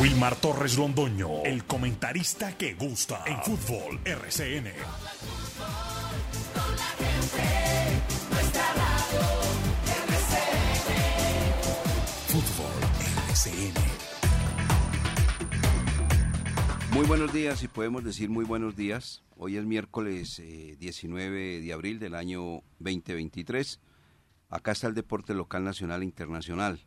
Wilmar Torres Londoño, el comentarista que gusta en fútbol RCN. Fútbol RCN. Muy buenos días y podemos decir muy buenos días. Hoy es miércoles 19 de abril del año 2023. Acá está el deporte local, nacional e internacional.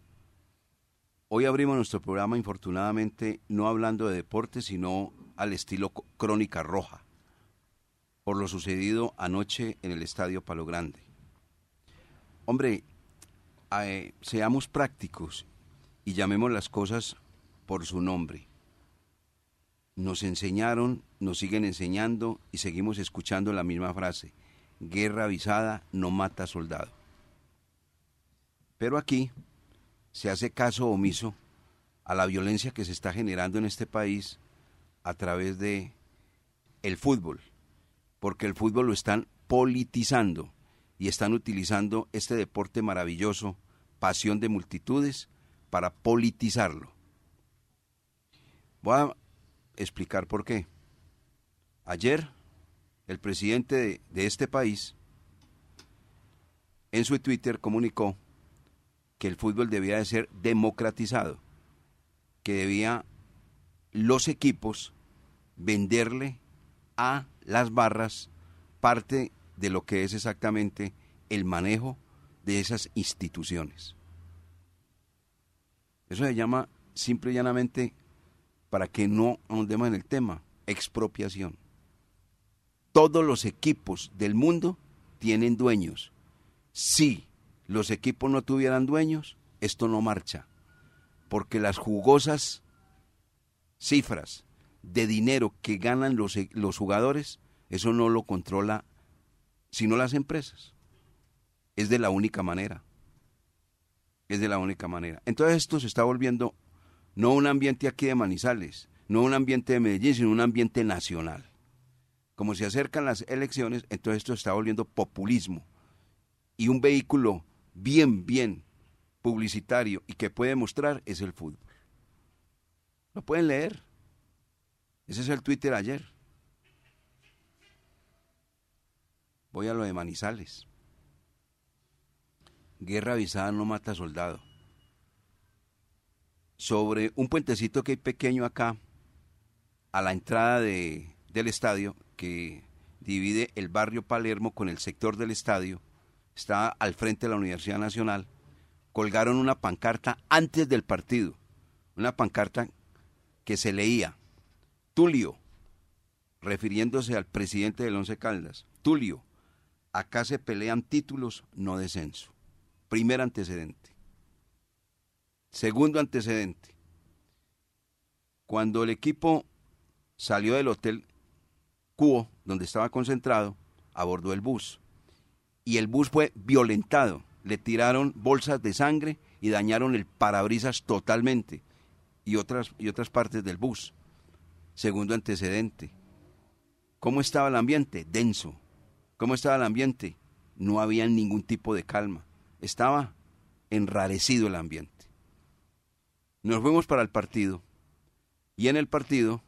Hoy abrimos nuestro programa, infortunadamente, no hablando de deporte, sino al estilo crónica roja, por lo sucedido anoche en el Estadio Palo Grande. Hombre, eh, seamos prácticos y llamemos las cosas por su nombre. Nos enseñaron, nos siguen enseñando y seguimos escuchando la misma frase. Guerra avisada no mata soldado. Pero aquí se hace caso omiso a la violencia que se está generando en este país a través de el fútbol, porque el fútbol lo están politizando y están utilizando este deporte maravilloso, pasión de multitudes, para politizarlo. Voy a explicar por qué. Ayer, el presidente de, de este país, en su Twitter, comunicó que el fútbol debía de ser democratizado, que debía los equipos venderle a las barras parte de lo que es exactamente el manejo de esas instituciones. Eso se llama simple y llanamente, para que no ahondemos en el tema, expropiación. Todos los equipos del mundo tienen dueños. Sí, los equipos no tuvieran dueños, esto no marcha. Porque las jugosas cifras de dinero que ganan los, e, los jugadores, eso no lo controla sino las empresas. Es de la única manera. Es de la única manera. Entonces esto se está volviendo no un ambiente aquí de Manizales, no un ambiente de Medellín, sino un ambiente nacional. Como se acercan las elecciones, entonces esto se está volviendo populismo. Y un vehículo bien, bien publicitario y que puede mostrar es el fútbol. Lo pueden leer. Ese es el Twitter ayer. Voy a lo de Manizales. Guerra avisada no mata soldado. Sobre un puentecito que hay pequeño acá, a la entrada de, del estadio, que divide el barrio Palermo con el sector del estadio, está al frente de la Universidad Nacional, colgaron una pancarta antes del partido, una pancarta que se leía, Tulio, refiriéndose al presidente del Once Caldas, Tulio, acá se pelean títulos, no descenso. Primer antecedente. Segundo antecedente. Cuando el equipo salió del hotel Cubo, donde estaba concentrado, abordó el bus y el bus fue violentado. Le tiraron bolsas de sangre y dañaron el parabrisas totalmente y otras, y otras partes del bus. Segundo antecedente. ¿Cómo estaba el ambiente? Denso. ¿Cómo estaba el ambiente? No había ningún tipo de calma. Estaba enrarecido el ambiente. Nos fuimos para el partido y en el partido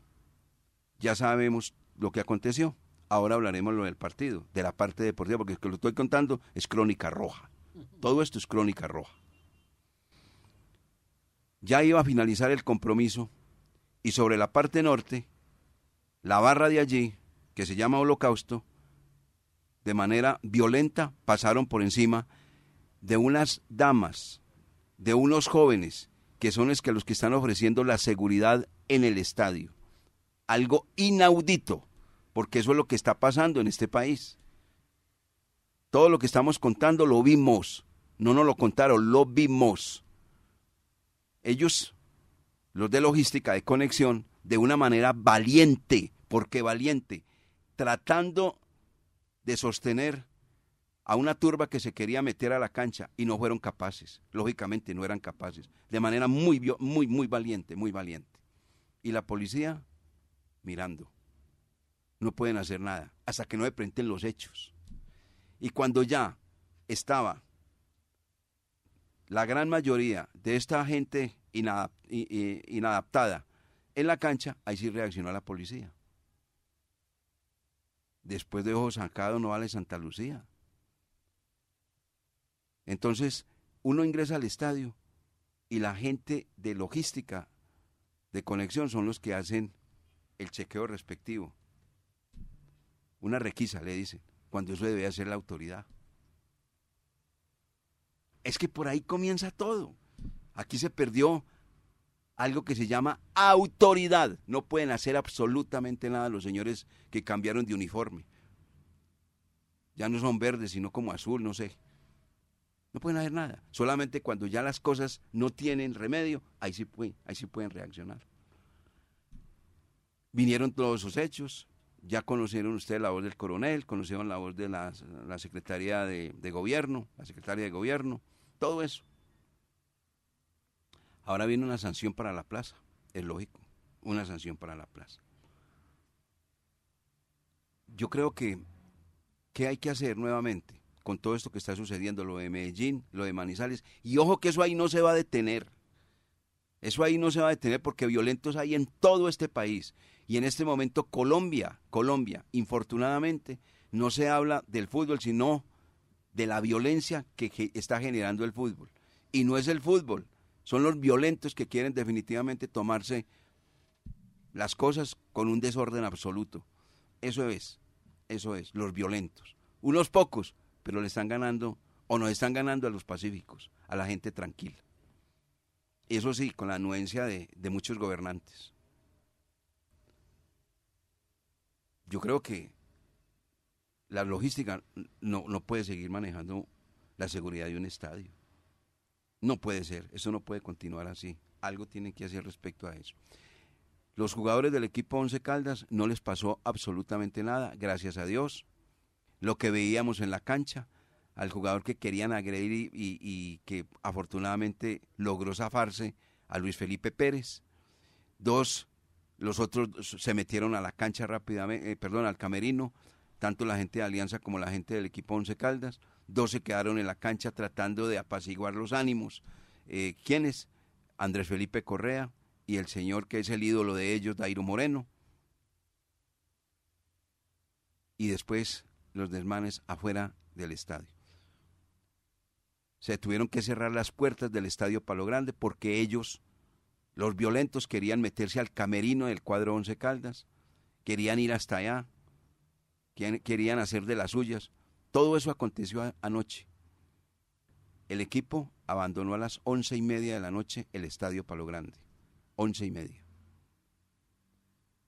ya sabemos lo que aconteció. Ahora hablaremos lo del partido, de la parte deportiva, porque lo que lo estoy contando es crónica roja. Todo esto es crónica roja. Ya iba a finalizar el compromiso y sobre la parte norte, la barra de allí, que se llama Holocausto, de manera violenta pasaron por encima de unas damas, de unos jóvenes, que son los que, los que están ofreciendo la seguridad en el estadio. Algo inaudito porque eso es lo que está pasando en este país. Todo lo que estamos contando lo vimos, no nos lo contaron, lo vimos. Ellos, los de logística de conexión, de una manera valiente, porque valiente, tratando de sostener a una turba que se quería meter a la cancha y no fueron capaces, lógicamente no eran capaces, de manera muy, muy, muy valiente, muy valiente. Y la policía mirando no pueden hacer nada hasta que no se presenten los hechos. Y cuando ya estaba la gran mayoría de esta gente inadaptada en la cancha, ahí sí reaccionó la policía. Después de Ojo Sacado no vale Santa Lucía. Entonces, uno ingresa al estadio y la gente de logística, de conexión, son los que hacen el chequeo respectivo. Una requisa, le dicen, cuando eso debe hacer la autoridad. Es que por ahí comienza todo. Aquí se perdió algo que se llama autoridad. No pueden hacer absolutamente nada los señores que cambiaron de uniforme. Ya no son verdes, sino como azul, no sé. No pueden hacer nada. Solamente cuando ya las cosas no tienen remedio, ahí sí pueden, ahí sí pueden reaccionar. Vinieron todos esos hechos, ya conocieron ustedes la voz del coronel, conocieron la voz de la, Secretaría de, de Gobierno, la Secretaria de Gobierno, todo eso. Ahora viene una sanción para la plaza, es lógico, una sanción para la plaza. Yo creo que, ¿qué hay que hacer nuevamente con todo esto que está sucediendo, lo de Medellín, lo de Manizales? Y ojo que eso ahí no se va a detener. Eso ahí no se va a detener porque violentos hay en todo este país. Y en este momento Colombia, Colombia, infortunadamente, no se habla del fútbol, sino de la violencia que está generando el fútbol. Y no es el fútbol, son los violentos que quieren definitivamente tomarse las cosas con un desorden absoluto. Eso es, eso es, los violentos. Unos pocos, pero le están ganando o nos están ganando a los pacíficos, a la gente tranquila. Eso sí, con la anuencia de, de muchos gobernantes. Yo creo que la logística no, no puede seguir manejando la seguridad de un estadio. No puede ser, eso no puede continuar así. Algo tienen que hacer respecto a eso. Los jugadores del equipo Once Caldas no les pasó absolutamente nada, gracias a Dios. Lo que veíamos en la cancha, al jugador que querían agredir y, que afortunadamente logró zafarse, a Luis Felipe Pérez. Dos, los otros se metieron a la cancha rápidamente, eh, perdón, al camerino, tanto la gente de Alianza como la gente del equipo Once Caldas dos se quedaron en la cancha tratando de apaciguar los ánimos. Eh, ¿Quiénes? Andrés Felipe Correa y el señor que es el ídolo de ellos, Dairo Moreno. Y después los desmanes afuera del estadio. Se tuvieron que cerrar las puertas del estadio Palo Grande porque ellos, los violentos, querían meterse al camerino del cuadro Once Caldas, querían ir hasta allá, querían hacer de las suyas. Todo eso aconteció anoche. El equipo abandonó a las once y media de la noche el estadio Palo Grande. Once y media.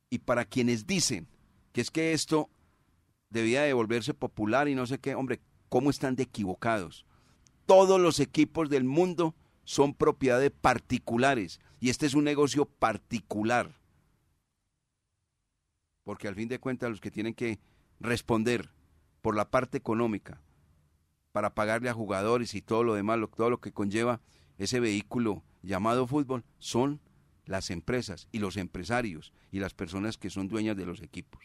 Y para quienes dicen que es que esto debía de volverse popular y no sé qué, hombre, ¿cómo están de equivocados? Todos los equipos del mundo son propiedad de particulares y este es un negocio particular. Porque al fin de cuentas los que tienen que responder por la parte económica, para pagarle a jugadores y todo lo demás, todo lo que conlleva ese vehículo llamado fútbol, son las empresas y los empresarios y las personas que son dueñas de los equipos.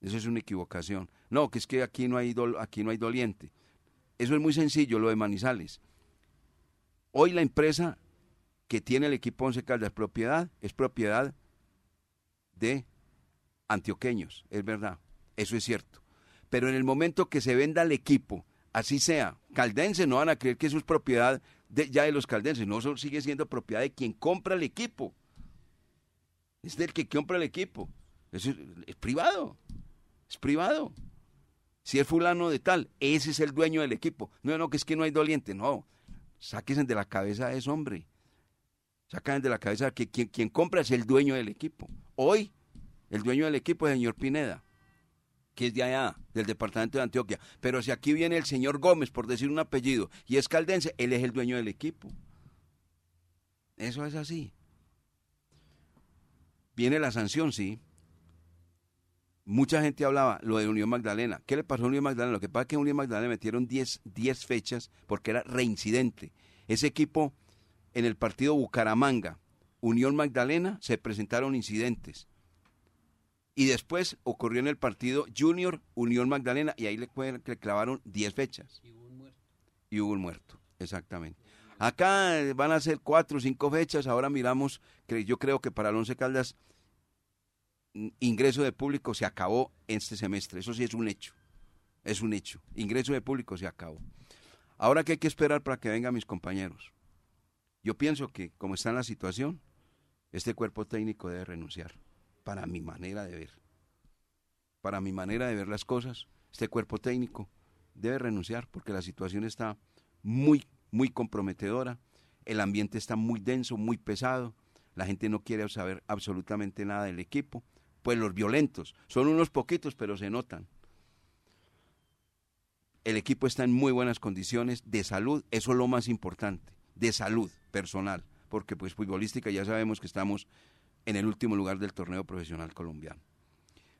Eso es una equivocación. No, que es que aquí no hay, aquí no hay doliente. Eso es muy sencillo, lo de Manizales. Hoy la empresa que tiene el equipo Once Caldas propiedad es propiedad de antioqueños, es verdad, eso es cierto pero en el momento que se venda el equipo, así sea, caldense, no van a creer que eso es propiedad ya de los caldenses, no, sigue siendo propiedad de quien compra el equipo. Es del que compra el equipo. Es, privado, es privado. Si es fulano de tal, ese es el dueño del equipo. No, no, que es que no hay doliente, no. Sáquense de la cabeza ese hombre. Sáquense de la cabeza que quien, quien compra es el dueño del equipo. Hoy, el dueño del equipo es el señor Pineda que es de allá, del departamento de Antioquia. Pero si aquí viene el señor Gómez, por decir un apellido, y es caldense, él es el dueño del equipo. Eso es así. Viene la sanción, sí. Mucha gente hablaba lo de Unión Magdalena. ¿Qué le pasó a Unión Magdalena? Lo que pasa es que a Unión Magdalena metieron 10 fechas porque era reincidente. Ese equipo en el partido Bucaramanga, Unión Magdalena, se presentaron incidentes y después ocurrió en el partido Junior Unión Magdalena y ahí le, clavaron 10 fechas. Y hubo un muerto. Y hubo un muerto, exactamente. Acá eh, van a ser cuatro o cinco fechas, ahora miramos, que yo creo que para el Once Caldas ingreso de público se acabó este semestre, eso sí es un hecho, es un hecho, ingreso de público se acabó. Ahora que hay que esperar para que vengan mis compañeros. Yo pienso que como está en la situación, este cuerpo técnico debe renunciar, para mi manera de ver. Para mi manera de ver las cosas, este cuerpo técnico debe renunciar porque la situación está muy, muy comprometedora, el ambiente está muy denso, muy pesado, la gente no quiere saber absolutamente nada del equipo, pues los violentos, son unos poquitos pero se notan. El equipo está en muy buenas condiciones de salud, eso es lo más importante, de salud personal, porque pues futbolística ya sabemos que estamos en el último lugar del torneo profesional colombiano.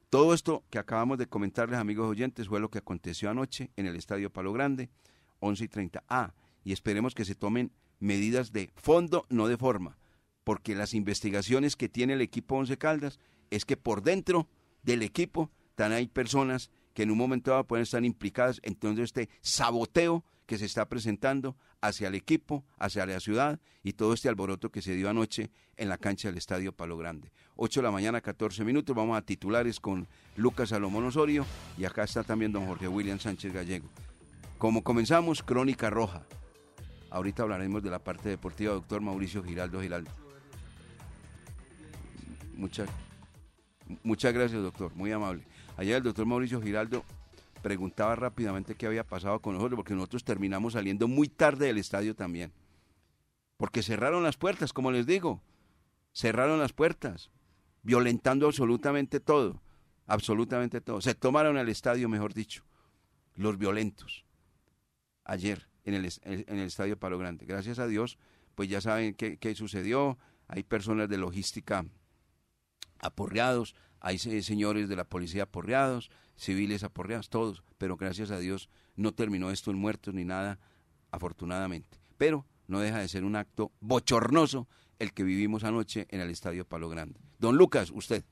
Todo esto que acabamos de comentarles, amigos oyentes, fue lo que aconteció anoche en el Estadio Palo Grande, 11 y 30. Ah, y esperemos que se tomen medidas de fondo, no de forma, porque las investigaciones que tiene el equipo Once Caldas es que por dentro del equipo están hay personas que en un momento dado pueden estar implicadas en todo este saboteo que se está presentando hacia el equipo, hacia la ciudad y todo este alboroto que se dio anoche en la cancha del Estadio Palo Grande. 8 de la mañana, 14 minutos, vamos a titulares con Lucas Salomón Osorio y acá está también don Jorge William Sánchez Gallego. Como comenzamos, Crónica Roja. Ahorita hablaremos de la parte deportiva, doctor Mauricio Giraldo Giraldo. Muchas, muchas gracias, doctor, muy amable. Ayer el doctor Mauricio Giraldo preguntaba rápidamente qué había pasado con nosotros, porque nosotros terminamos saliendo muy tarde del estadio también. Porque cerraron las puertas, como les digo. Cerraron las puertas, violentando absolutamente todo. Absolutamente todo. Se tomaron el estadio, mejor dicho, los violentos. Ayer, en el, en el estadio Palo Grande. Gracias a Dios, pues ya saben qué, qué sucedió. Hay personas de logística aporreados, hay señores de la policía aporreados, civiles aporreados, todos, pero gracias a Dios no terminó esto en muertos ni nada, afortunadamente. Pero no deja de ser un acto bochornoso el que vivimos anoche en el Estadio Palo Grande. Don Lucas, usted.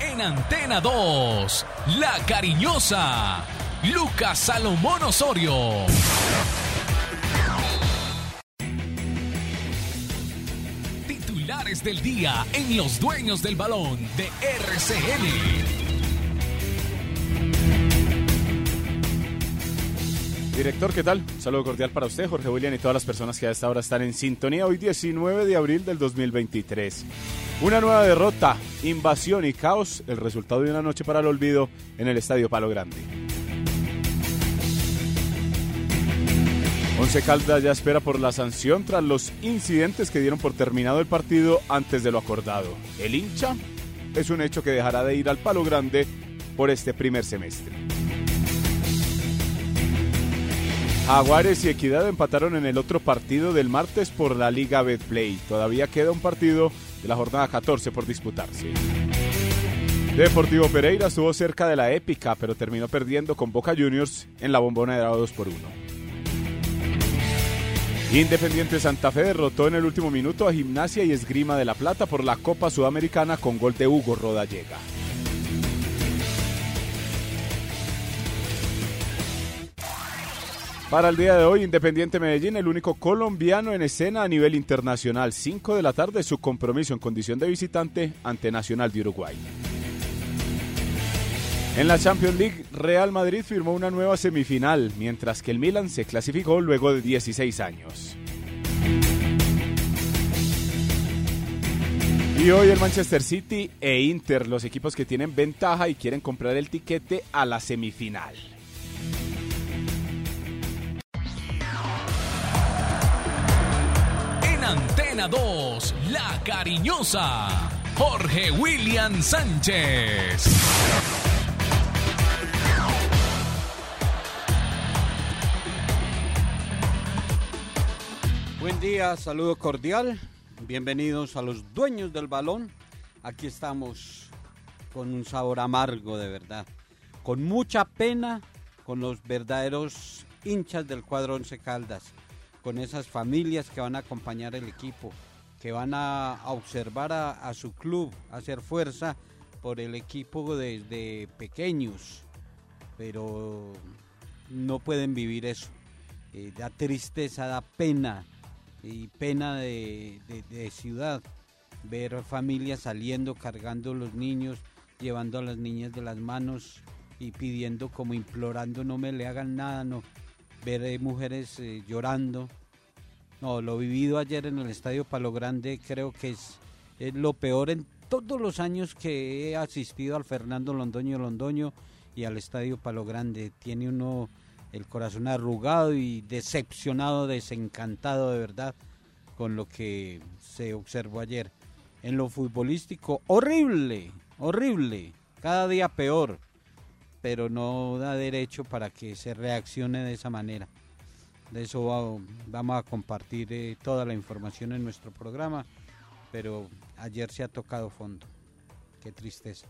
En Antena 2, La Cariñosa, Lucas Salomón Osorio. Del día en Los Dueños del Balón de RCN. Director, ¿qué tal? Un saludo cordial para usted, Jorge William, y todas las personas que a esta hora están en sintonía. Hoy 19 de abril del 2023. Una nueva derrota, invasión y caos, el resultado de una noche para el olvido en el Estadio Palo Grande. Once Caldas ya espera por la sanción tras los incidentes que dieron por terminado el partido antes de lo acordado. El hincha es un hecho que dejará de ir al palo grande por este primer semestre. Jaguares y Equidad empataron en el otro partido del martes por la Liga Betplay. Todavía queda un partido de la jornada 14 por disputarse. Deportivo Pereira estuvo cerca de la épica, pero terminó perdiendo con Boca Juniors en la bombona de 2 por 1. Independiente Santa Fe derrotó en el último minuto a Gimnasia y Esgrima de la Plata por la Copa Sudamericana con gol de Hugo Rodallega. Para el día de hoy, Independiente Medellín, el único colombiano en escena a nivel internacional. 5 de la tarde, su compromiso en condición de visitante ante Nacional de Uruguay. En la Champions League, Real Madrid firmó una nueva semifinal, mientras que el Milan se clasificó luego de 16 años. Y hoy el Manchester City e Inter, los equipos que tienen ventaja y quieren comprar el tiquete a la semifinal. En Antena 2, La Cariñosa, Jorge William Sánchez. Buen día, saludo cordial. Bienvenidos a los dueños del balón. Aquí estamos con un sabor amargo de verdad. Con mucha pena con los verdaderos hinchas del cuadro Once Caldas. Con esas familias que van a acompañar el equipo. Que van a, observar a, a su club, a hacer fuerza por el equipo desde pequeños. Pero no pueden vivir eso. Eh, da tristeza, da pena y pena de, de ciudad ver familias saliendo, cargando los niños, llevando a las niñas de las manos y pidiendo como implorando no me le hagan nada, no ver eh, mujeres eh, llorando. No, lo vivido ayer en el Estadio Palo Grande creo que es, es, lo peor en todos los años que he asistido al Fernando Londoño Londoño y al Estadio Palo Grande. Tiene uno el corazón arrugado y decepcionado, desencantado de verdad con lo que se observó ayer. En lo futbolístico, horrible, horrible, cada día peor, pero no da derecho para que se reaccione de esa manera. De eso vamos a compartir eh, toda la información en nuestro programa, pero ayer se ha tocado fondo. Qué tristeza.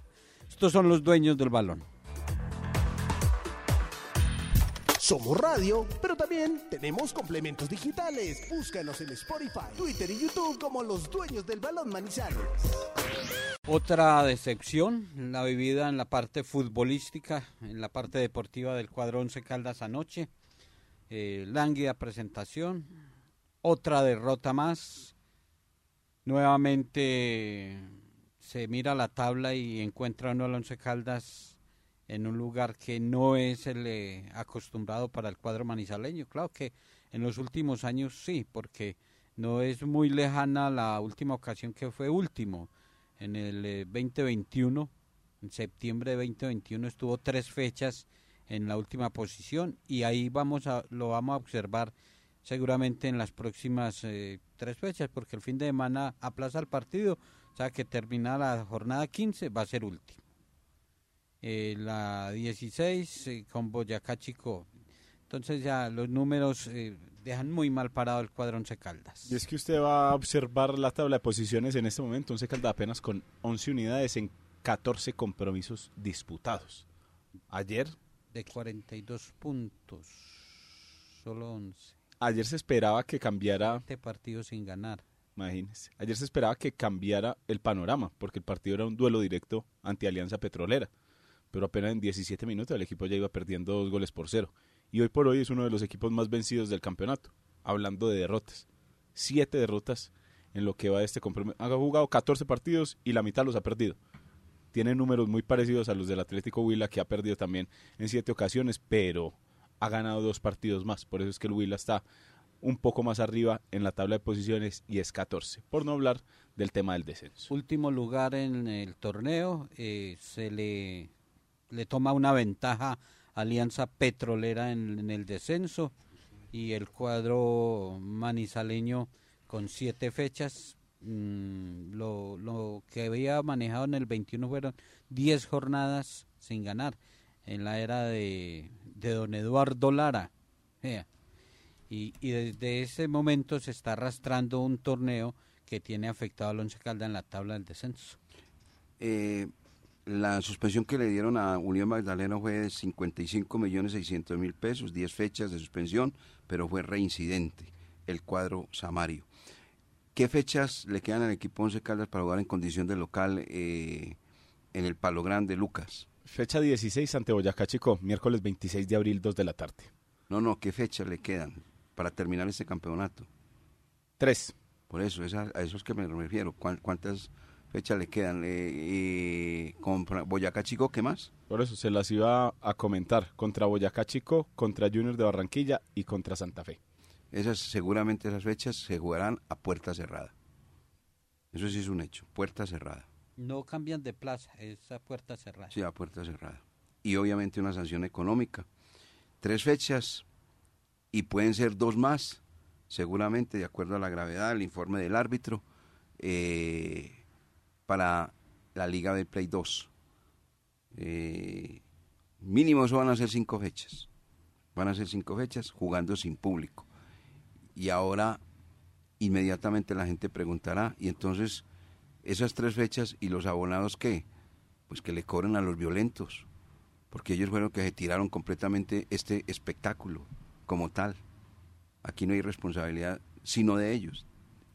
Estos son los dueños del balón. Somos radio, pero también tenemos complementos digitales. Búscanos en Spotify, Twitter y YouTube como los dueños del balón Manizales. Otra decepción, la vivida en la parte futbolística, en la parte deportiva del cuadro Once Caldas anoche. Eh, lánguida presentación, otra derrota más. Nuevamente se mira la tabla y encuentra uno al Once Caldas en un lugar que no es el eh, acostumbrado para el cuadro manizaleño. Claro que en los últimos años sí, porque no es muy lejana la última ocasión que fue último. En el 2021, eh, en septiembre de 2021 estuvo tres fechas en la última posición y ahí vamos a lo vamos a observar seguramente en las próximas eh, tres fechas porque el fin de semana aplaza el partido, o sea que termina la jornada 15 va a ser último. Eh, la 16 eh, con Boyacá Chico. Entonces ya los números eh, dejan muy mal parado el cuadro Once Caldas. Y es que usted va a observar la tabla de posiciones en este momento, Once Caldas apenas con 11 unidades en 14 compromisos disputados. Ayer... De 42 puntos, solo 11. Ayer se esperaba que cambiara... Este partido sin ganar. Imagínese. Ayer se esperaba que cambiara el panorama, porque el partido era un duelo directo ante Alianza Petrolera pero apenas en 17 minutos el equipo ya iba perdiendo dos goles por cero. Y hoy por hoy es uno de los equipos más vencidos del campeonato, hablando de derrotas. Siete derrotas en lo que va de este compromiso. Ha jugado 14 partidos y la mitad los ha perdido. Tiene números muy parecidos a los del Atlético Huila, que ha perdido también en siete ocasiones, pero ha ganado dos partidos más. Por eso es que el Huila está un poco más arriba en la tabla de posiciones y es 14, por no hablar del tema del descenso. Último lugar en el torneo, eh, se le le toma una ventaja Alianza Petrolera en, el descenso y el cuadro manizaleño con siete fechas. Mm, lo, lo, que había manejado en el 21 fueron 10 jornadas sin ganar en la era de, de don Eduardo Lara. Y, y, desde ese momento se está arrastrando un torneo que tiene afectado al Once Calda en la tabla del descenso. Eh, la suspensión que le dieron a Unión Magdalena fue de 55 millones 600 mil pesos, 10 fechas de suspensión, pero fue reincidente el cuadro Samario. ¿Qué fechas le quedan al equipo Once Caldas para jugar en condición de local eh, en el Palo Grande, Lucas? Fecha 16 ante Boyacá Chico, miércoles 26 de abril, 2 de la tarde. No, no, ¿qué fechas le quedan para terminar este campeonato? Tres. Por eso, a eso es que me refiero. ¿Cuántas fecha le quedan. Eh, contra Boyacá Chico, ¿qué más? Por eso se las iba a comentar. Contra Boyacá Chico, contra Junior de Barranquilla y contra Santa Fe. Esas, seguramente esas fechas se jugarán a puerta cerrada. Eso sí es un hecho, puerta cerrada. No cambian de plaza, es a puerta cerrada. Sí, a puerta cerrada. Y obviamente una sanción económica. Tres fechas y pueden ser dos más, seguramente, de acuerdo a la gravedad, el informe del árbitro. Eh, para la Liga de Play 2. Eh, mínimo eso van a ser cinco fechas. Van a ser cinco fechas jugando sin público. Y ahora inmediatamente la gente preguntará, y entonces esas tres fechas y los abonados qué? Pues que le cobren a los violentos, porque ellos fueron que se tiraron completamente este espectáculo como tal. Aquí no hay responsabilidad sino de ellos,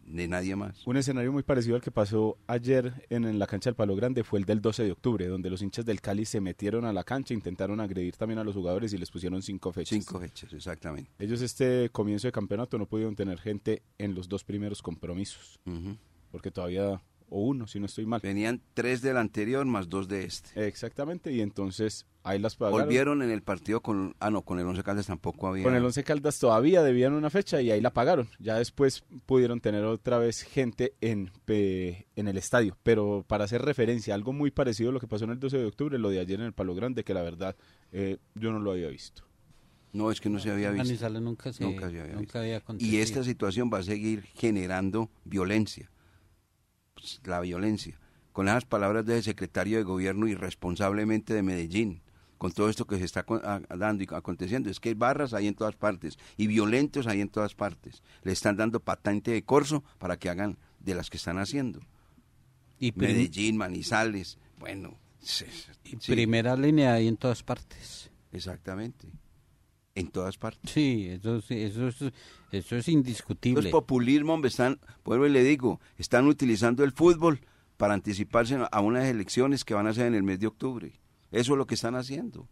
de nadie más. Un escenario muy parecido al que pasó ayer en, en, la cancha del Palo Grande fue el del 12 de octubre, donde los hinchas del Cali se metieron a la cancha, intentaron agredir también a los jugadores y les pusieron cinco fechas. Cinco fechas, exactamente. Ellos este comienzo de campeonato no pudieron tener gente en los dos primeros compromisos, Uh -huh. porque todavía, o uno, si no estoy mal. Venían tres del anterior más dos de este. Exactamente, y entonces ahí las pagaron. Volvieron en el partido con, ah no, con el Once Caldas tampoco había. Con el Once Caldas todavía debían una fecha y ahí la pagaron. Ya después pudieron tener otra vez gente en, en el estadio. Pero para hacer referencia, algo muy parecido a lo que pasó en el 12 de octubre, lo de ayer en el Palo Grande, que la verdad eh, yo no lo había visto. No, es que no se había visto. Manizales nunca, se, nunca, se había, nunca visto. había Y esta situación va a seguir generando violencia. La violencia. Con esas palabras del secretario de gobierno irresponsablemente de Medellín, con todo esto que se está dando y aconteciendo, es que hay barras ahí en todas partes y violentos ahí en todas partes. Le están dando patente de corso para que hagan de las que están haciendo. Y Medellín, Manizales, bueno. Sí, y primera línea ahí en todas partes. Exactamente. En todas partes. Sí, eso, eso, eso, eso es indiscutible. Los populismo, hombre, están, vuelvo y le digo, están utilizando el fútbol para anticiparse a unas elecciones que van a ser en el mes de octubre. Eso es lo que están haciendo.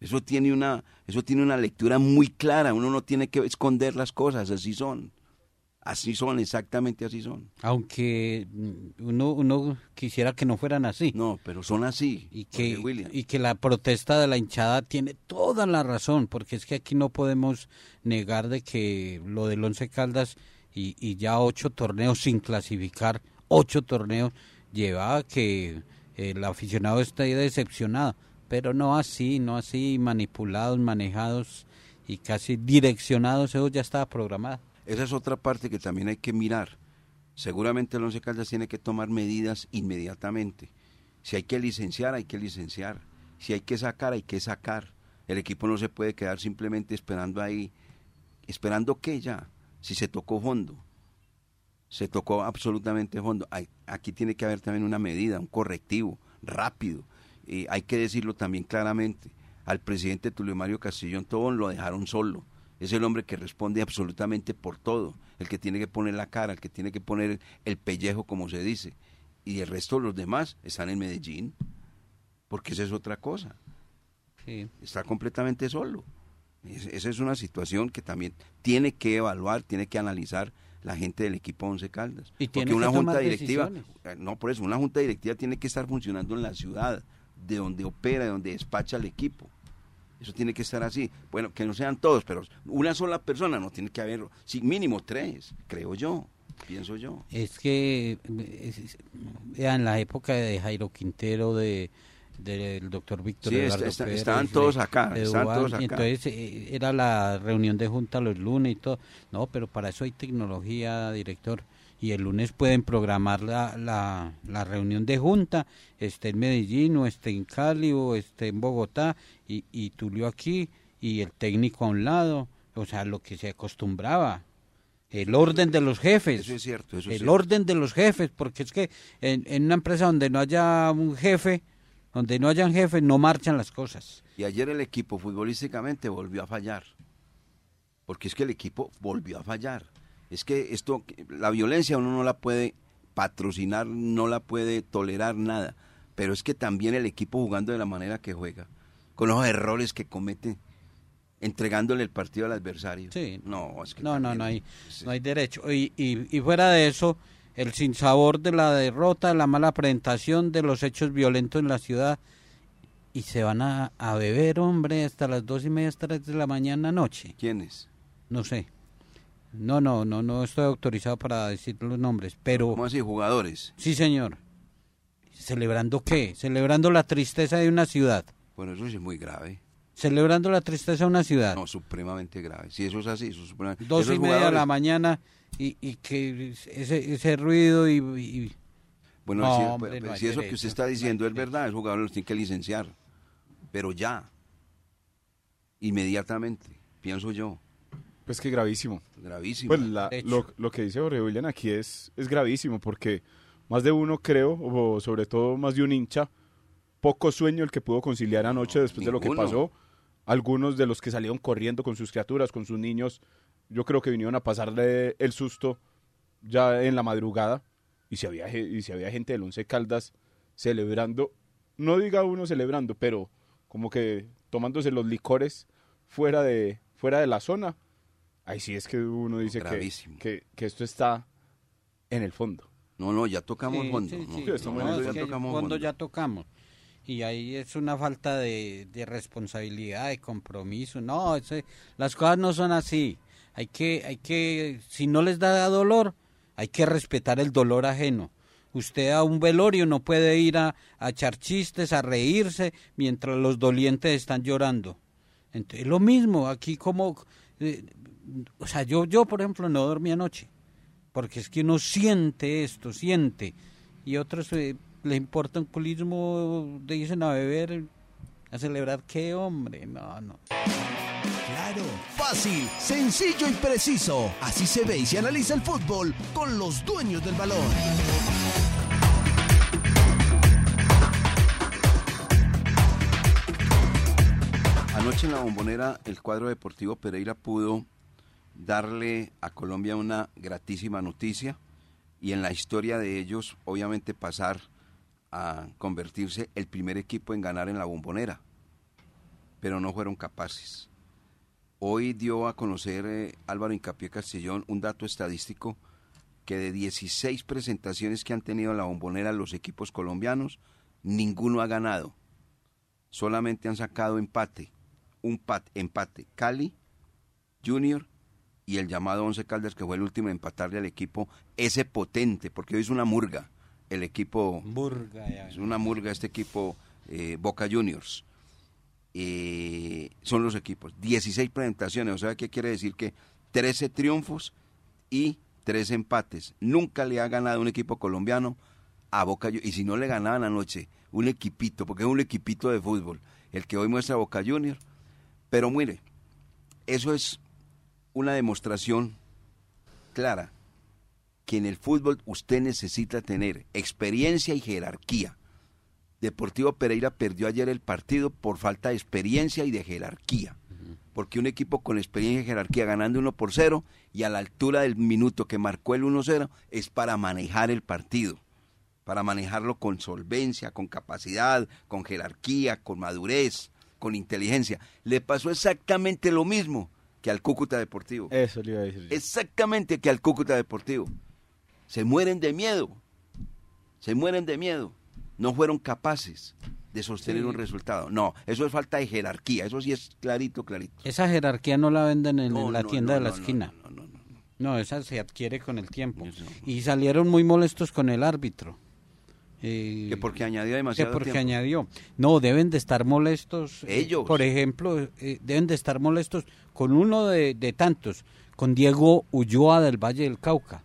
Eso tiene una, eso tiene una lectura muy clara. Uno no tiene que esconder las cosas, así son. Así son, exactamente así son. Aunque uno, uno quisiera que no fueran así. No, pero son así. Y que, y que la protesta de la hinchada tiene toda la razón, porque es que aquí no podemos negar de que lo del Once Caldas y, y ya ocho torneos sin clasificar, ocho torneos, lleva a que el aficionado esté decepcionado. Pero no así, no así, manipulados, manejados y casi direccionados, eso ya estaba programado. Esa es otra parte que también hay que mirar. Seguramente el Once Caldas tiene que tomar medidas inmediatamente. Si hay que licenciar, hay que licenciar. Si hay que sacar, hay que sacar. El equipo no se puede quedar simplemente esperando ahí. ¿Esperando qué ya? Si se tocó fondo. Se tocó absolutamente fondo. Aquí tiene que haber también una medida, un correctivo, rápido. Y hay que decirlo también claramente. Al presidente Tulio Mario Castillón Tobón lo dejaron solo es el hombre que responde absolutamente por todo, el que tiene que poner la cara, el que tiene que poner el pellejo, como se dice. Y el resto de los demás están en Medellín, porque esa es otra cosa. Sí. Está completamente solo. Esa es una situación que también tiene que evaluar, tiene que analizar la gente del equipo Once Caldas. Y porque una junta directiva, decisiones. no por eso, una junta directiva tiene que estar funcionando en la ciudad, de donde opera, de donde despacha el equipo. Eso tiene que estar así. Bueno, que no sean todos, pero una sola persona no tiene que haber, sí, mínimo tres, creo yo, pienso yo. Es que es, en la época de Jairo Quintero, de del doctor Víctor Sí, Eduardo está- Pérez, estaban todos acá, de estaban todos acá. entonces eh, era la reunión de junta los lunes y todo. No, pero para eso hay tecnología, director. Y el lunes pueden programar la, la, la reunión de junta, esté en Medellín o esté en Cali o esté en Bogotá y, y Tulio aquí y el técnico a un lado. O sea, lo que se acostumbraba. El orden de los jefes. Eso es cierto, eso es el cierto. orden de los jefes, porque es que en, en una empresa donde no haya un jefe, donde no hayan jefes, no marchan las cosas. Y ayer el equipo futbolísticamente volvió a fallar. Porque es que el equipo volvió a fallar. Es que esto, la violencia uno no la puede patrocinar, no la puede tolerar nada. Pero es que también el equipo jugando de la manera que juega, con los errores que comete, entregándole el partido al adversario. Sí. No, es que No, no, no hay, sí. no hay derecho. Y, y, y fuera de eso, el sinsabor de la derrota, la mala presentación de los hechos violentos en la ciudad. Y se van a, a beber, hombre, hasta las dos y media, tres de la mañana noche. ¿Quiénes? No sé. No, no, no, no estoy autorizado para decir los nombres, pero... ¿Cómo así? Jugadores. Sí, señor. ¿Celebrando qué? Celebrando la tristeza de una ciudad. Bueno, eso sí es muy grave. Celebrando la tristeza de una ciudad. No, supremamente grave. Si eso es así, eso es supremamente Dos esos y media de la mañana y, y que ese, ese ruido y, y- Bueno, No, si, hombre, pues, no hay si eso que usted está no diciendo es verdad, el jugador los tiene que licenciar. Pero ya. Inmediatamente, pienso yo. Pues que gravísimo. Gravísimo. Pues la- lo, lo que dice Jorge William aquí es, es gravísimo porque más de uno creo, o sobre todo más de un hincha, poco sueño el que pudo conciliar anoche después de lo que ninguno. pasó. Algunos de los que salieron corriendo con sus criaturas, con sus niños, yo creo que vinieron a pasarle el susto ya en la madrugada y si había, y si había gente del Once Caldas celebrando, no diga uno celebrando, pero como que tomándose los licores fuera de, fuera de la zona, ahí sí es que uno dice que, que, que esto está en el fondo. No, no, ya tocamos Sí, fondo. sí, ¿no? sí. No, ya tocamos fondo fondo. ya tocamos. Y ahí es una falta de, de responsabilidad, de compromiso. No, ese- las cosas no son así. Hay que, hay que, si no les da dolor, hay que respetar el dolor ajeno. Usted a un velorio no puede ir a, a echar chistes, a reírse, mientras los dolientes están llorando. Entonces, lo mismo, aquí como, eh, o sea, yo, yo por ejemplo no dormí anoche porque es que uno siente esto, siente, y otros eh, le importa un culismo, dicen a beber, a celebrar qué hombre, no, no. Claro, fácil, sencillo y preciso. Así se ve y se analiza el fútbol con los dueños del balón. Anoche en la bombonera el cuadro deportivo Pereira pudo darle a Colombia una gratísima noticia y en la historia de ellos obviamente pasar a convertirse el primer equipo en ganar en la bombonera, pero no fueron capaces. Hoy dio a conocer eh, Álvaro Incapié Castellón un dato estadístico que de 16 presentaciones que han tenido en la bombonera los equipos colombianos, ninguno ha ganado. Solamente han sacado empate, un pat, empate. Cali, Junior y el llamado Once Caldas, que fue el último en empatarle al equipo ese potente, porque hoy es una murga el equipo Burga, ya. es una murga este equipo eh, Boca Juniors. Eh, son los equipos. 16 presentaciones, o sea, ¿qué quiere decir? Que 13 triunfos y 3 empates. Nunca le ha ganado un equipo colombiano a Boca Juniors. Y si no le ganaban anoche, un equipito, porque es un equipito de fútbol, el que hoy muestra Boca Juniors. Pero mire, eso es una demostración clara que en el fútbol usted necesita tener experiencia y jerarquía. Deportivo Pereira perdió ayer el partido por falta de experiencia y de jerarquía. Porque un equipo con experiencia y jerarquía ganando 1 por 0 y a la altura del minuto que marcó el 1-0 es para manejar el partido. Para manejarlo con solvencia, con capacidad, con jerarquía, con madurez, con inteligencia. Le pasó exactamente lo mismo que al Cúcuta Deportivo. Eso le iba a decir. Exactamente que al Cúcuta Deportivo. Se mueren de miedo. Se mueren de miedo. No fueron capaces de sostener Sí. un resultado. No, eso es falta de jerarquía. Eso sí es clarito, clarito. Esa jerarquía no la venden en, No, en la no, tienda no, de la esquina. No, no, no, no. Esa se adquiere con el tiempo. Y salieron muy molestos con el árbitro. Eh, Que porque añadió que demasiado porque tiempo. añadió. No, deben de estar molestos. eh, Ellos. por ejemplo, eh, deben de estar molestos con uno de, de tantos, con Diego Ulloa del Valle del Cauca.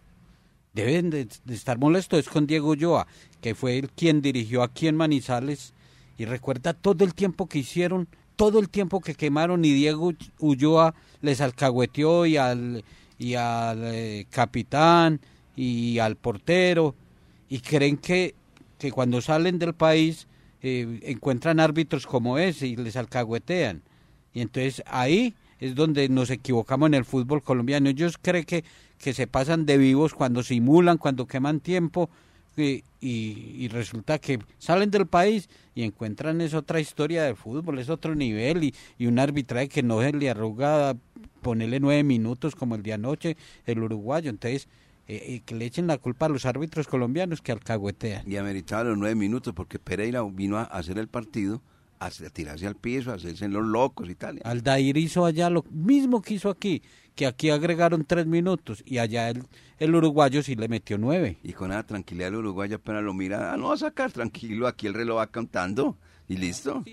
Deben de, estar molestos es con Diego Ulloa, que fue el quien dirigió aquí en Manizales. Y recuerda todo el tiempo que hicieron, todo el tiempo que quemaron y Diego Ulloa les alcahueteó y al, y al eh, capitán y al portero y creen que, que cuando salen del país eh, encuentran árbitros como ese y les alcahuetean. Y entonces ahí es donde nos equivocamos en el fútbol colombiano. Ellos creen que, que se pasan de vivos cuando simulan, cuando queman tiempo eh, y, y resulta que salen del país y encuentran es otra historia de fútbol, es otro nivel y, y un arbitraje que no se le arruga ponerle nueve minutos como el de anoche el uruguayo. Entonces eh, eh, que le echen la culpa a los árbitros colombianos que alcahuetean. Y ameritaba los nueve minutos porque Pereira vino a hacer el partido, a, a tirarse al piso, a hacerse los locos y tal. Aldair hizo allá lo mismo que hizo aquí, que aquí agregaron tres minutos y allá el, el uruguayo sí le metió nueve. Y con esa tranquilidad el uruguayo apenas lo mira, ah, no va a sacar tranquilo, aquí el reloj va contando y listo.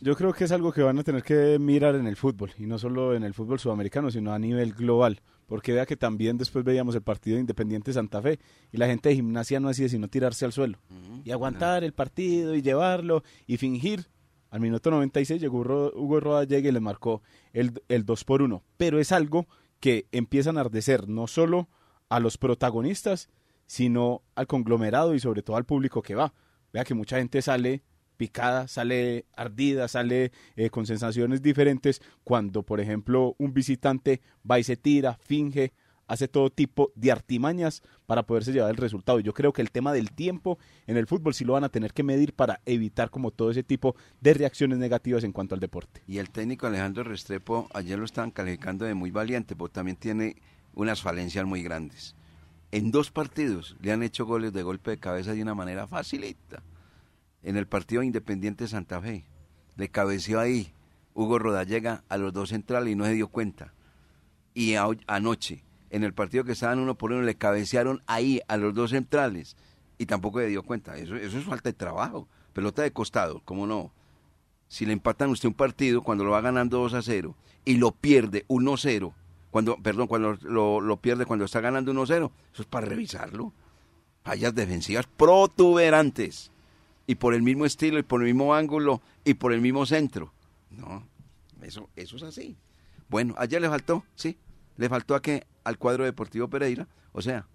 Yo creo que es algo que van a tener que mirar en el fútbol, y no solo en el fútbol sudamericano, sino a nivel global. Porque vea que también después veíamos el partido de Independiente Santa Fe, y la gente de gimnasia no hacía sino tirarse al suelo. Y aguantar el partido, y llevarlo, y fingir. Al minuto 96 llegó Hugo Rodallega y le marcó el, el 2 por 1. Pero es algo que empieza a enardecer no solo a los protagonistas, sino al conglomerado y sobre todo al público que va. Vea que mucha gente sale picada, sale ardida, sale eh, con sensaciones diferentes cuando, por ejemplo, un visitante va y se tira, finge hace todo tipo de artimañas para poderse llevar el resultado. Y yo creo que el tema del tiempo en el fútbol sí lo van a tener que medir para evitar como todo ese tipo de reacciones negativas en cuanto al deporte. Y el técnico Alejandro Restrepo, ayer lo estaban calificando de muy valiente, porque también tiene unas falencias muy grandes. En dos partidos le han hecho goles de golpe de cabeza de una manera facilita. En el partido Independiente Santa Fe, le cabeció ahí Hugo Rodallega a los dos centrales y no se dio cuenta. Y anoche, en el partido que estaban uno por uno, le cabecearon ahí a los dos centrales y tampoco se dio cuenta. Eso, es falta de trabajo. Pelota de costado, ¿cómo no? Si le empatan usted un partido cuando lo va ganando 2 a 0 y lo pierde 1 a 0, cuando, perdón, cuando lo, lo pierde cuando está ganando 1 a 0, eso es para revisarlo. Fallas defensivas protuberantes y por el mismo estilo y por el mismo ángulo y por el mismo centro. No, eso, eso es así. Bueno, ayer le faltó, sí, le faltó a que al cuadro deportivo Pereira, o sea,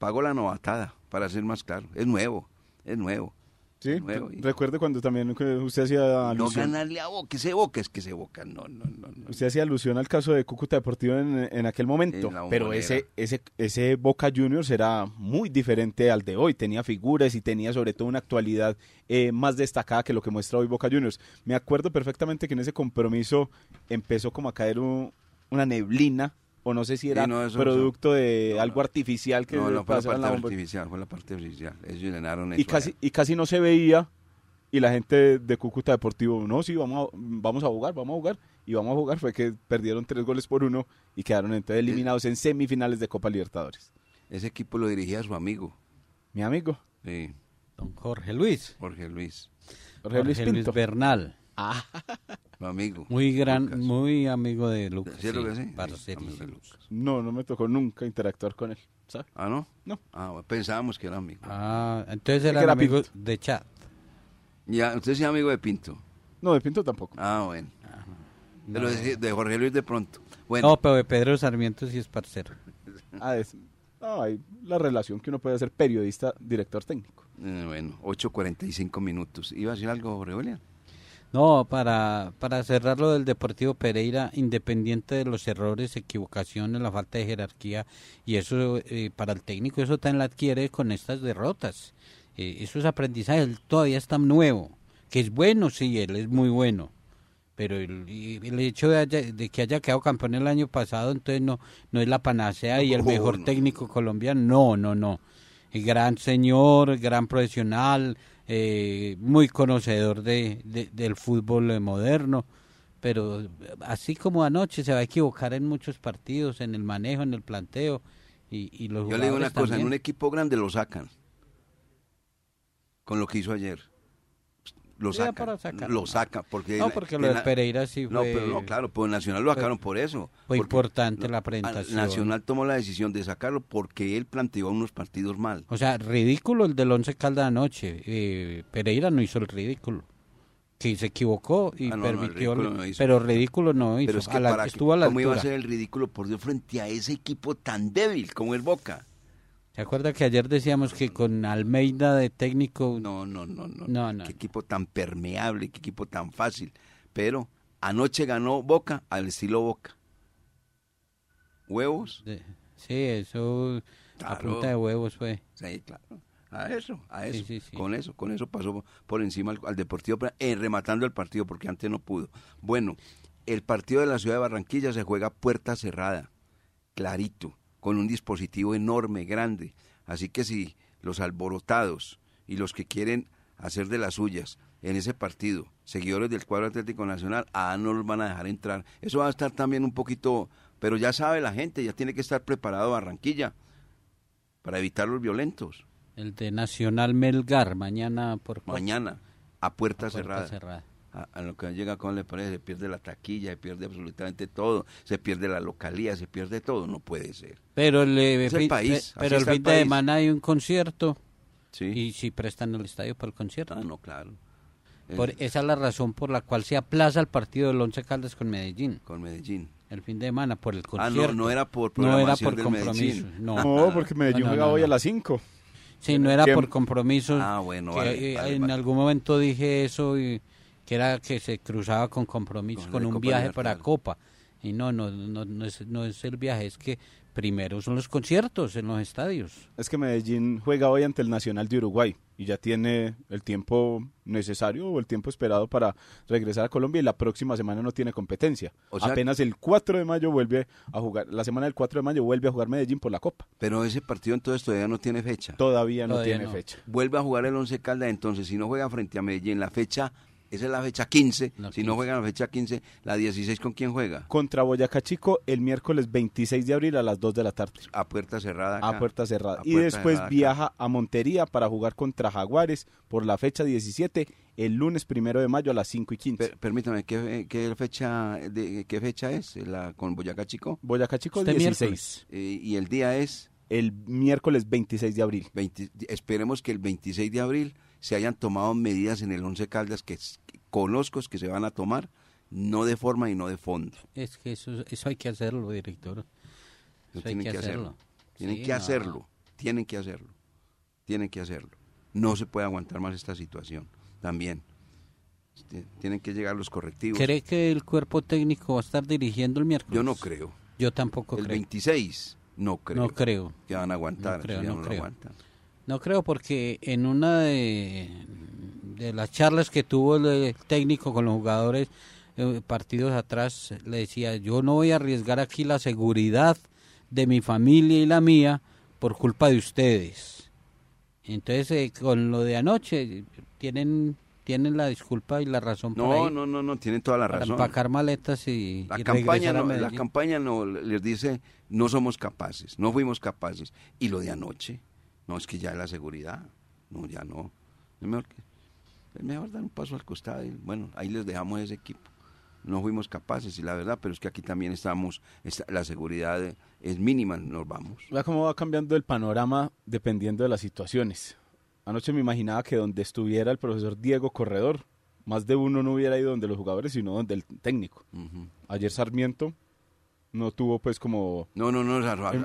pagó la novatada, para ser más claro. Es nuevo, es nuevo. Sí, recuerde cuando también usted hacía alusión. No ganarle a Boca, ese Boca es que se Boca, no, no, no. Usted hacía alusión al caso de Cúcuta Deportivo en, en aquel momento, pero ese, ese, ese Boca Juniors era muy diferente al de hoy, tenía figuras y tenía sobre todo una actualidad eh, más destacada que lo que muestra hoy Boca Juniors. Me acuerdo perfectamente que en ese compromiso empezó como a caer una neblina o no sé si era producto de algo artificial que no, no fue la parte artificial, fue la parte artificial. Ellos llenaron eso y casi y casi no se veía y la gente de Cúcuta Deportivo, no, sí, vamos a, vamos a jugar, vamos a jugar y vamos a jugar fue que perdieron tres goles por uno y quedaron entonces eliminados en semifinales de Copa Libertadores. Ese equipo lo dirigía su amigo. ¿Mi amigo? Sí. Don Jorge Luis. Jorge Luis. Jorge, Luis, Luis Bernal. Ah. amigo. Muy gran, muy amigo de Lucas. ¿Sí, sí, No, no me tocó nunca interactuar con él. ¿sabes? ¿Ah, no? No. Ah, pensábamos que era amigo. Ah, entonces era, amigo de chat. Ya, ¿usted es amigo de Pinto? No, de Pinto tampoco. Ah, bueno. Pero de, Jorge Luis de pronto. Bueno. No, pero de Pedro Sarmiento sí es parcero. ah, es, no, hay la relación que uno puede hacer periodista, director técnico. Eh, bueno, 8.45 minutos. ¿Iba a decir algo, Jorge William? No, para, para cerrar lo del Deportivo Pereira, independiente de los errores, equivocaciones, la falta de jerarquía, y eso eh, para el técnico, eso también la adquiere con estas derrotas. Eh, eso es aprendizaje, él todavía está nuevo, que es bueno, sí, él es muy bueno, pero el, el hecho de, que haya quedado campeón el año pasado, entonces no, no es la panacea y el mejor técnico colombiano, no, no, no. El gran señor, gran profesional, eh, muy conocedor de, del fútbol moderno, pero así como anoche se va a equivocar en muchos partidos, en el manejo, en el planteo. Y, y los Yo le digo una cosa, en un equipo grande lo sacan, con lo que hizo ayer lo saca, lo saca porque no porque lo de Pereira sí fue no pero no claro pues Nacional lo sacaron por eso fue importante la presentación. Nacional tomó la decisión de sacarlo porque él planteó unos partidos mal. O sea ridículo el del Once Caldas anoche eh, Pereira no hizo el ridículo que se equivocó y ah, permitió pero ridículo no hizo pero es que estuvo a la cómo iba a ser el ridículo por Dios frente a ese equipo tan débil como el Boca ¿Se acuerda que ayer decíamos que con Almeida de técnico... No, no, no, no. no, Qué equipo tan permeable, qué equipo tan fácil. Pero anoche ganó Boca al estilo Boca. ¿Huevos? Sí, eso a punta de huevos fue. Sí, claro. A eso, a eso. con eso, con eso pasó por encima al, Deportivo, eh, rematando el partido porque antes no pudo. Bueno, el partido de la ciudad de Barranquilla se juega puerta cerrada, clarito con un dispositivo enorme, grande. Así que si los alborotados y los que quieren hacer de las suyas en ese partido, seguidores del cuadro Atlético Nacional, ah, no los van a dejar entrar. Eso va a estar también un poquito, pero ya sabe la gente, ya tiene que estar preparado Barranquilla para evitar los violentos. El de Nacional Melgar, mañana por... Mañana, a puerta, cerrada a, lo que llega con le parece, se pierde la taquilla, se pierde absolutamente todo, se pierde la localía, se pierde todo, no puede ser. Pero el, país, pero el fin de semana hay un concierto ¿Sí? y si prestan el estadio para el concierto. Ah, no, claro. Por, esa es la razón por la cual se aplaza el partido del Once Caldas con Medellín. Con Medellín. El fin de semana, por el concierto. Ah, no, no era por No era por compromiso. No. porque Medellín juega hoy a las 5. Sí, no era por compromiso. Ah, bueno, eh, En algún momento dije eso y que era que se cruzaba con compromiso, con, un viaje para Copa. Y no, no, no, no, es, no es el viaje, es que primero son los conciertos en los estadios. Es que Medellín juega hoy ante el Nacional de Uruguay y ya tiene el tiempo necesario o el tiempo esperado para regresar a Colombia y la próxima semana no tiene competencia. O sea- Apenas el 4 de mayo vuelve a jugar, la semana del 4 de mayo vuelve a jugar Medellín por la Copa. Pero ese partido entonces todavía no tiene fecha. Todavía no Todavía tiene no. fecha. Vuelve a jugar el Once Caldas, entonces si no juega frente a Medellín, la fecha, esa es la fecha 15. La si no 15. juega la fecha 15, la 16, ¿con quién juega? Contra Boyacá Chico el miércoles 26 de abril a las 2 de la tarde. A puerta cerrada. acá. A puerta cerrada. A y puerta después cerrada viaja a Montería para jugar contra Jaguares por la fecha 17 el lunes primero de mayo a las 5 y 15. Per- permítame, ¿qué, qué fecha de, ¿qué fecha es la con Boyacá Chico? Boyacá Chico Este 16. Eh, y el día es, El miércoles 26 de abril. 20 esperemos que el 26 de abril se hayan tomado medidas en el Once Caldas que conozco que se van a tomar, no de forma y no de fondo. Es que eso, eso hay que hacerlo, director. Eso hay tienen que que hacerlo. hacerlo. Tienen Sí, que no. hacerlo. Tienen que hacerlo. Tienen que hacerlo. No se puede aguantar más esta situación. También. Este, Tienen que llegar los correctivos. ¿Cree que el cuerpo técnico va a estar dirigiendo el miércoles? Yo no creo. Yo tampoco El creo. 26, no creo. No creo. Que van a aguantar. No creo, no no creo. aguantan. No creo porque en una de, de las charlas que tuvo el, técnico con los jugadores eh, partidos atrás, le decía, yo no voy a arriesgar aquí la seguridad de mi familia y la mía por culpa de ustedes. Entonces, eh, con lo de anoche, tienen tienen la disculpa y la razón para, No, ir- no, no, no, tienen toda la para razón. empacar maletas y, La y campaña, a no, la campaña no les dice no somos capaces, no fuimos capaces. Y lo de anoche, no es que ya es la seguridad, no, ya no. Es mejor, que, es mejor dar un paso al costado y bueno, ahí les dejamos ese equipo. No fuimos capaces y la verdad, pero es que aquí también estamos, está- la seguridad es mínima, nos vamos. Vea cómo va cambiando el panorama dependiendo de las situaciones. Anoche me imaginaba que donde estuviera el profesor Diego Corredor, más de uno no hubiera ido donde los jugadores, sino donde el técnico. Ujú. Ayer Sarmiento no tuvo pues como No, no, no.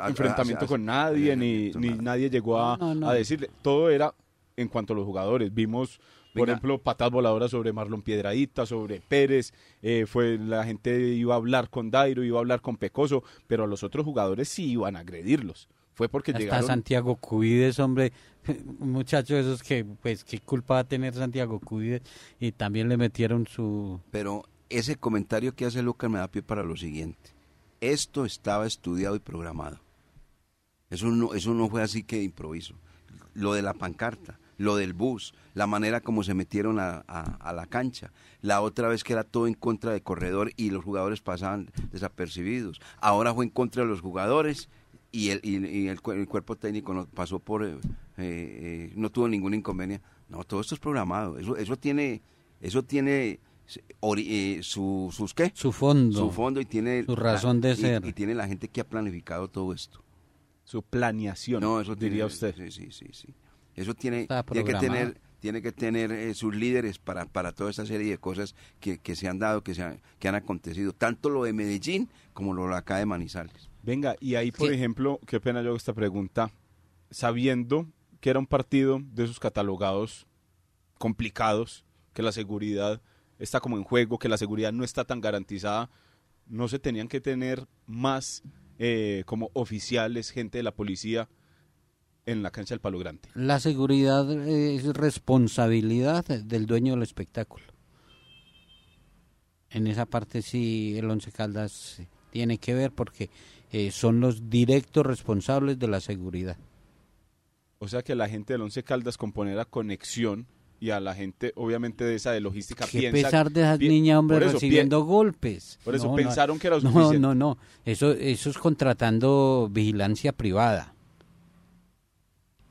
enfrentamiento a- con nadie, a- ni, a- ni nadie llegó a, No, no. a decirle. Todo era en cuanto a los jugadores. Vimos, por Venga. ejemplo, patas voladoras sobre Marlon Piedradita, sobre Pérez. eh, fue La gente iba a hablar con Dairo, iba a hablar con Pecoso, pero a los otros jugadores sí iban a agredirlos. Fue porque Hasta llegaron... Santiago Cubides, hombre, un muchacho de esos que, pues, qué culpa va a tener Santiago Cubides y también le metieron su... Pero ese comentario que hace Lucas me da pie para lo siguiente. Esto estaba estudiado y programado. Eso no, eso no fue así que de improviso. Lo de la pancarta, lo del bus, la manera como se metieron a, a- a la cancha, la otra vez que era todo en contra de corredor y los jugadores pasaban desapercibidos. Ahora fue en contra de los jugadores y el, y, y el, cu- el cuerpo técnico no pasó por, eh, eh, no tuvo ningún inconveniente. No, todo esto es programado. Eso, eso tiene, eso tiene ori- eh, su, sus qué? Su fondo. su fondo y tiene Su razón de y- ser. y tiene la gente que ha planificado todo esto. Su planeación, No, eso diría tiene- usted. Sí, sí, sí, sí. Eso tiene, tiene que tener, tiene que tener eh, sus líderes para, para toda esta serie de cosas que, que se han dado, que se han, que han acontecido, tanto lo de Medellín como lo de acá de Manizales. Venga, y ahí, por Sí. ejemplo, qué pena yo hago esta pregunta, sabiendo que era un partido de esos catalogados complicados, que la seguridad está como en juego, que la seguridad no está tan garantizada, no se tenían que tener más eh, como oficiales, gente de la policía en la cancha del Palo Grande. La seguridad es responsabilidad del dueño del espectáculo. En esa parte sí el Once Caldas tiene que ver porque eh, son los directos responsables de la seguridad. O sea que la gente del Once Caldas con poner a conexión y a la gente, obviamente, de esa de logística Qué piensa... pesar de esas niñas, hombre, eso, recibiendo golpes. Por eso No, no, pensaron que era No, suficiente. no, no. Eso, eso es contratando vigilancia privada.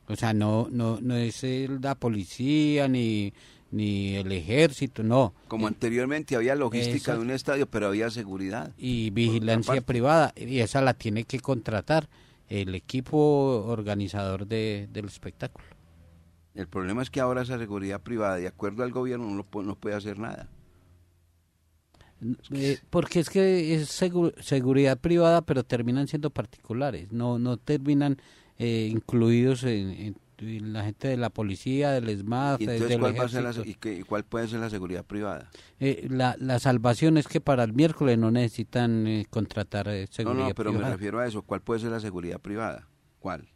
O sea, no, no, no es la policía ni, ni el ejército, no. Como anteriormente había logística de un estadio, pero había seguridad. Y vigilancia privada. Y esa la tiene que contratar el equipo organizador de, del espectáculo. El problema es que ahora esa seguridad privada, de acuerdo al gobierno, no, lo no puede hacer nada. Eh, porque es que es segu- seguridad privada, pero terminan siendo particulares, no no terminan eh, incluidos en, la gente de la policía, del ESMAD, ¿Y del cuál, va a ser la, ejército. y qué- cuál puede ser la seguridad privada? Eh, la, la salvación es que para el miércoles no necesitan eh, contratar eh, No, seguridad no, pero me privada. refiero a eso. ¿Cuál puede ser la seguridad privada? ¿Cuál?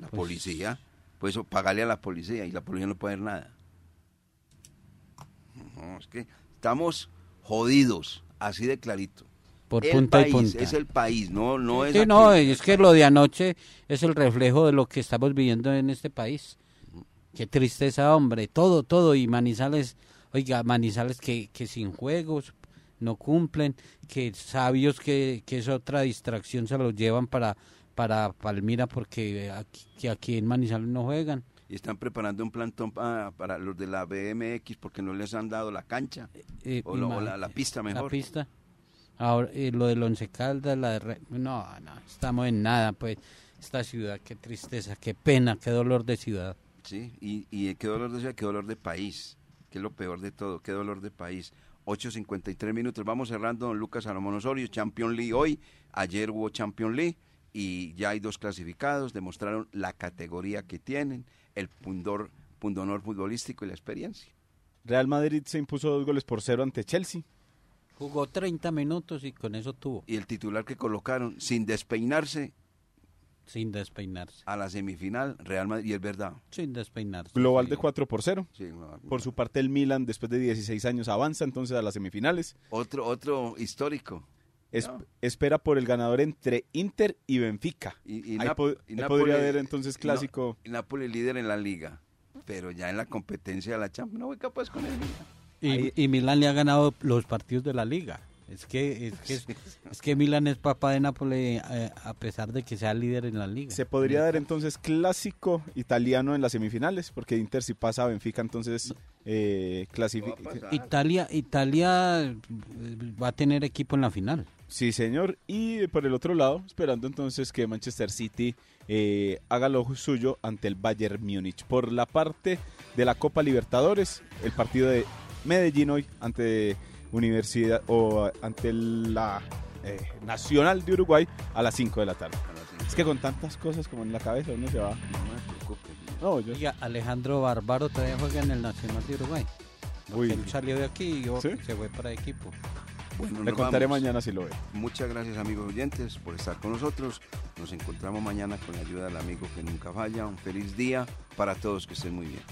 La Pues- policía. Pues pagarle a la policía y la policía no puede hacer nada. No, es que estamos jodidos, así de clarito. Por el punta país, y punta. es el país, no, no es Sí, aquí. no, es que lo de anoche es el reflejo de lo que estamos viviendo en este país. Qué tristeza, hombre, todo, todo. Y Manizales, oiga, Manizales que, que sin juegos no cumplen, que sabios que, que es otra distracción se los llevan para, para Palmira porque aquí, que aquí en Manizales no juegan. Y están preparando un plantón pa- para los de la BMX porque no les han dado la cancha Eh, o, lo- o la, la pista La mejor. pista. Ahora, eh, lo del Once Caldas, la de Re- No, no, estamos en nada, pues. Esta ciudad, qué tristeza, qué pena, qué dolor de ciudad. Sí, y, y qué dolor de ciudad, qué dolor de país, que es lo peor de todo, qué dolor de país. 8.53 minutos, vamos cerrando, don Lucas Salomón Osorio, Champion League hoy, ayer hubo Champion League y ya hay dos clasificados, demostraron la categoría que tienen, el pundor, pundonor futbolístico y la experiencia. Real Madrid se impuso dos goles por cero ante Chelsea. Jugó 30 minutos y con eso tuvo, Y el titular que colocaron, sin despeinarse, sin despeinarse. a la semifinal, Real Madrid, y es verdad. Sin despeinarse. Global sí. de 4 por 0. Sí, no, Por su parte, el Milan, después de 16 años, avanza entonces a las semifinales. Otro, otro histórico. Es- No. Espera por el ganador entre Inter y Benfica. Y, y Ahí, Nap- po- y ahí Napoli- podría haber entonces y clásico. No- y Napoli líder en la liga, pero ya en la competencia de la Champions no voy capaz con el Milan. Y, Ahí- y Milán le ha ganado los partidos de la liga. Es que, es que, es, es que Milán es papá de Nápoles eh, a pesar de que sea líder en la liga. Se podría dar entonces clásico italiano en las semifinales, porque Inter si pasa a Benfica entonces eh, clasifica. Italia, Italia eh, va a tener equipo en la final. Sí, señor. Y por el otro lado, esperando entonces que Manchester City eh, haga lo suyo ante el Bayern Múnich. Por la parte de la Copa Libertadores, el partido de Medellín hoy ante Universidad o ante la eh, Nacional de Uruguay a las 5 de la tarde. Es que con tantas cosas como en la cabeza uno se va. No me preocupe. No, yo Oiga, Alejandro Barbaro todavía juega en el Nacional de Uruguay. Uy. Él salió de aquí y yo- ¿Sí? se fue para equipo. Bueno, le contaré vamos. mañana si lo ve. Muchas gracias amigos oyentes por estar con nosotros. Nos encontramos mañana con la ayuda del amigo que nunca falla. Un feliz día para todos, que estén muy bien.